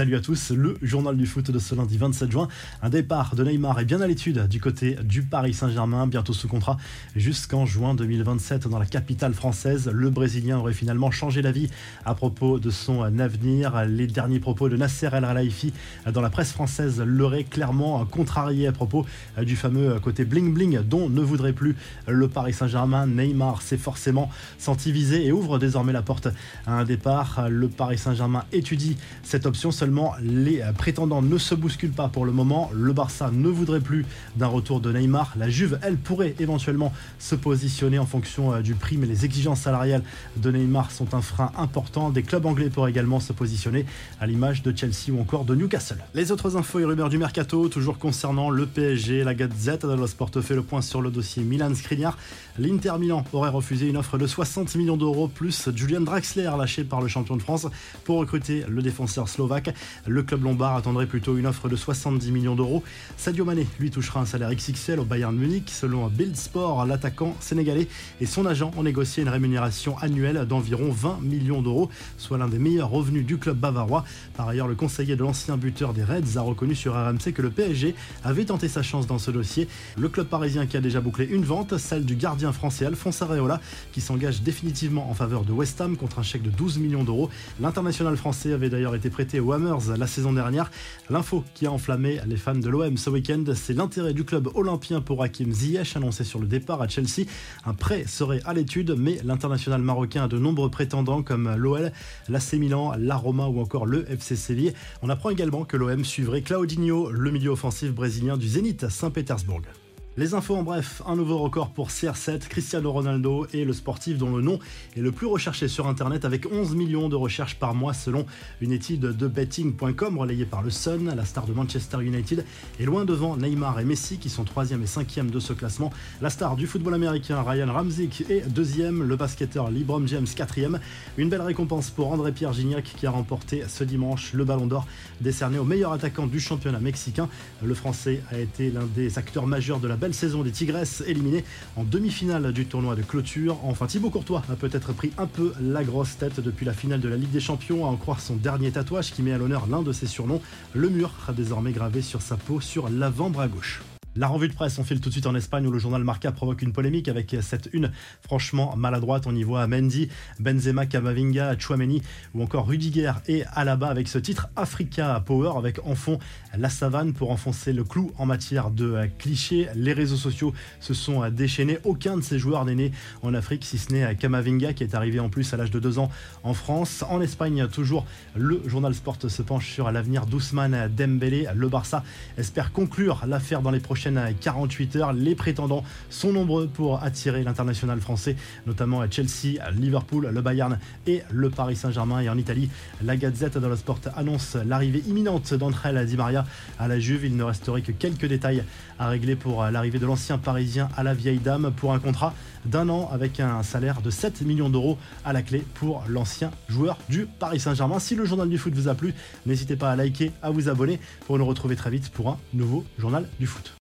Salut à tous, le journal du foot de ce lundi 27 juin. Un départ de Neymar est bien à l'étude du côté du Paris Saint-Germain, bientôt sous contrat jusqu'en juin 2027 dans la capitale française. Le Brésilien aurait finalement changé d'avis à propos de son avenir. Les derniers propos de Nasser El Khelaifi dans la presse française l'auraient clairement contrarié à propos du fameux côté bling-bling dont ne voudrait plus le Paris Saint-Germain. Neymar s'est forcément senti visé et ouvre désormais la porte à un départ. Le Paris Saint-Germain étudie cette option les prétendants ne se bousculent pas pour le moment. Le Barça ne voudrait plus d'un retour de Neymar. La Juve, elle, pourrait éventuellement se positionner en fonction euh, du prix, mais les exigences salariales de Neymar sont un frein important. Des clubs anglais pourraient également se positionner, à l'image de Chelsea ou encore de Newcastle. Les autres infos et rumeurs du mercato, toujours concernant le PSG, la Gazette dello Sport fait le point sur le dossier Milan Skriniar. L'Inter Milan aurait refusé une offre de 60 millions d'euros plus Julian Draxler lâché par le champion de France pour recruter le défenseur slovaque. Le club lombard attendrait plutôt une offre de 70 millions d'euros. Sadio Mané lui touchera un salaire XXL au Bayern Munich. Selon Bild Sport, l'attaquant sénégalais et son agent ont négocié une rémunération annuelle d'environ 20 millions d'euros, soit l'un des meilleurs revenus du club bavarois. Par ailleurs, le conseiller de l'ancien buteur des Reds a reconnu sur RMC que le PSG avait tenté sa chance dans ce dossier. Le club parisien qui a déjà bouclé une vente, celle du gardien français Alphonse Areola, qui s'engage définitivement en faveur de West Ham contre un chèque de 12 millions d'euros. L'international français avait d'ailleurs été prêté au Hammer la saison dernière. L'info qui a enflammé les fans de l'OM ce week-end, c'est l'intérêt du club olympien pour Hakim Ziyech annoncé sur le départ à Chelsea. Un prêt serait à l'étude, mais l'international marocain a de nombreux prétendants comme l'OL, l'AC Milan, la Roma ou encore le FC Séville. On apprend également que l'OM suivrait Claudinho, le milieu offensif brésilien du Zénith Saint-Pétersbourg. Les infos en bref, un nouveau record pour CR7, Cristiano Ronaldo est le sportif dont le nom est le plus recherché sur Internet avec 11 millions de recherches par mois selon une étude de betting.com relayée par le Sun. La star de Manchester United est loin devant Neymar et Messi qui sont 3e et 5e de ce classement. La star du football américain Ryan Ramzik est 2e, le basketteur LeBron James 4e. Une belle récompense pour André-Pierre Gignac qui a remporté ce dimanche le ballon d'or décerné au meilleur attaquant du championnat mexicain. Le français a été l'un des acteurs majeurs de la belle saison des Tigresses éliminée en demi-finale du tournoi de clôture. Enfin, Thibaut Courtois a peut-être pris un peu la grosse tête depuis la finale de la Ligue des Champions, à en croire son dernier tatouage qui met à l'honneur l'un de ses surnoms. Le mur a désormais gravé sur sa peau sur l'avant-bras gauche. La revue de presse, on file tout de suite en Espagne où le journal Marca provoque une polémique avec cette une franchement maladroite. On y voit Mendy, Benzema, Camavinga, Chouameni ou encore Rudiger et Alaba avec ce titre Africa Power avec en fond la savane pour enfoncer le clou en matière de clichés. Les réseaux sociaux se sont déchaînés. Aucun de ces joueurs n'est né en Afrique si ce n'est Camavinga qui est arrivé en plus à l'âge de 2 ans en France. En Espagne, toujours, le journal Sport se penche sur l'avenir d'Ousmane Dembélé. Le Barça espère conclure l'affaire dans les prochaines à 48 heures. Les prétendants sont nombreux pour attirer l'international français, notamment à Chelsea, Liverpool, le Bayern et le Paris Saint-Germain. Et en Italie, la Gazette dello Sport annonce l'arrivée imminente d'entre elles Di Maria à la Juve. Il ne resterait que quelques détails à régler pour l'arrivée de l'ancien Parisien à la vieille dame pour un contrat d'un an avec un salaire de 7 millions d'euros à la clé pour l'ancien joueur du Paris Saint-Germain. Si le journal du foot vous a plu, n'hésitez pas à liker, à vous abonner pour nous retrouver très vite pour un nouveau journal du foot.